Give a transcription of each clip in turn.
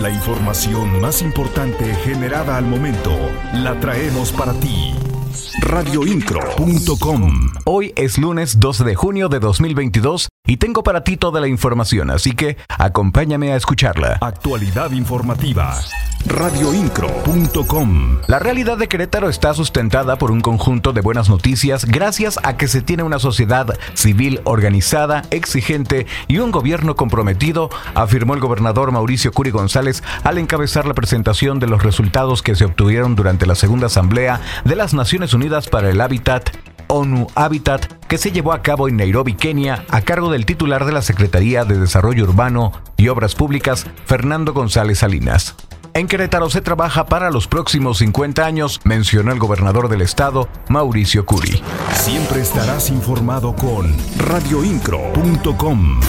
La información más importante generada al momento la traemos para ti. Radioincro.com Hoy es lunes 12 de junio de 2022 y tengo para ti toda la información, así que acompáñame a escucharla. Actualidad informativa. Radioincro.com La realidad de Querétaro está sustentada por un conjunto de buenas noticias gracias a que se tiene una sociedad civil organizada, exigente y un gobierno comprometido, afirmó el gobernador Mauricio Curi González al encabezar la presentación de los resultados que se obtuvieron durante la segunda asamblea de las Naciones Unidas para el Hábitat ONU Habitat que se llevó a cabo en Nairobi, Kenia, a cargo del titular de la Secretaría de Desarrollo Urbano y Obras Públicas, Fernando González Salinas. En Querétaro se trabaja para los próximos 50 años, mencionó el gobernador del estado, Mauricio Curi. Siempre estarás informado con radioincro.com.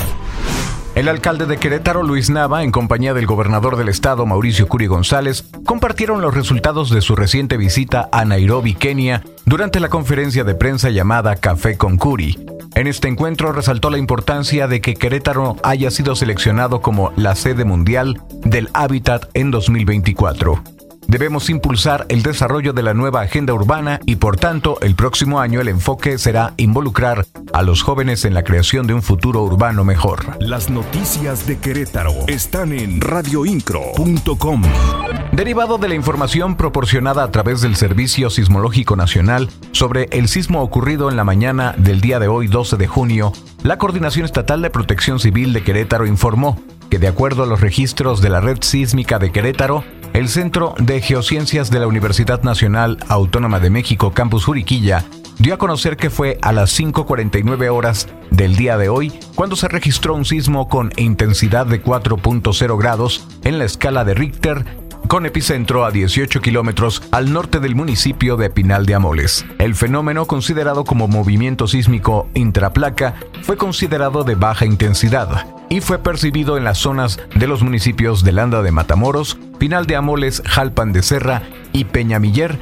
El alcalde de Querétaro, Luis Nava, en compañía del gobernador del estado, Mauricio Curi González, compartieron los resultados de su reciente visita a Nairobi, Kenia, durante la conferencia de prensa llamada Café con Curi. En este encuentro resaltó la importancia de que Querétaro haya sido seleccionado como la sede mundial del hábitat en 2024. Debemos impulsar el desarrollo de la nueva agenda urbana y por tanto el próximo año el enfoque será involucrar a los jóvenes en la creación de un futuro urbano mejor. Las noticias de Querétaro están en radioincro.com. Derivado de la información proporcionada a través del Servicio Sismológico Nacional sobre el sismo ocurrido en la mañana del día de hoy 12 de junio, la Coordinación Estatal de Protección Civil de Querétaro informó que de acuerdo a los registros de la Red Sísmica de Querétaro, el Centro de Geociencias de la Universidad Nacional Autónoma de México, Campus Juriquilla, dio a conocer que fue a las 5.49 horas del día de hoy cuando se registró un sismo con intensidad de 4.0 grados en la escala de Richter con epicentro a 18 kilómetros al norte del municipio de Pinal de Amoles. El fenómeno, considerado como movimiento sísmico intraplaca, fue considerado de baja intensidad y fue percibido en las zonas de los municipios de Landa de Matamoros, Pinal de Amoles, Jalpan de Serra y Peñamiller,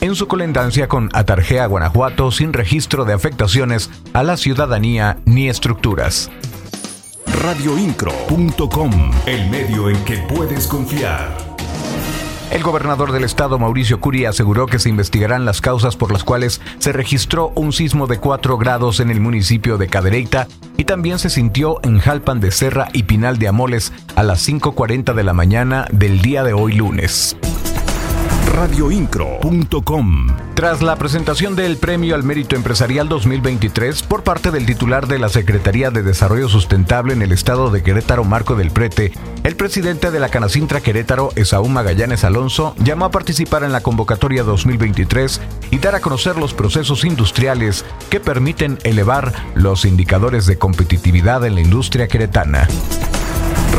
en su colindancia con Atarjea, Guanajuato, sin registro de afectaciones a la ciudadanía ni estructuras. Radioincro.com, el medio en que puedes confiar. El gobernador del estado, Mauricio Curi, aseguró que se investigarán las causas por las cuales se registró un sismo de 4 grados en el municipio de Cadereyta y también se sintió en Jalpan de Serra y Pinal de Amoles a las 5.40 de la mañana del día de hoy lunes radioincro.com. Tras la presentación del Premio al Mérito Empresarial 2023 por parte del titular de la Secretaría de Desarrollo Sustentable en el estado de Querétaro, Marco del Prete, el presidente de la Canacintra Querétaro, Esaú Magallanes Alonso, llamó a participar en la convocatoria 2023 y dar a conocer los procesos industriales que permiten elevar los indicadores de competitividad en la industria queretana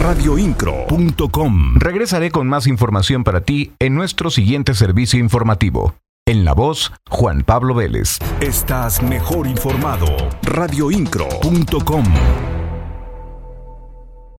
radioincro.com. Regresaré con más información para ti en nuestro siguiente servicio informativo. En la voz, Juan Pablo Vélez. Estás mejor informado. radioincro.com.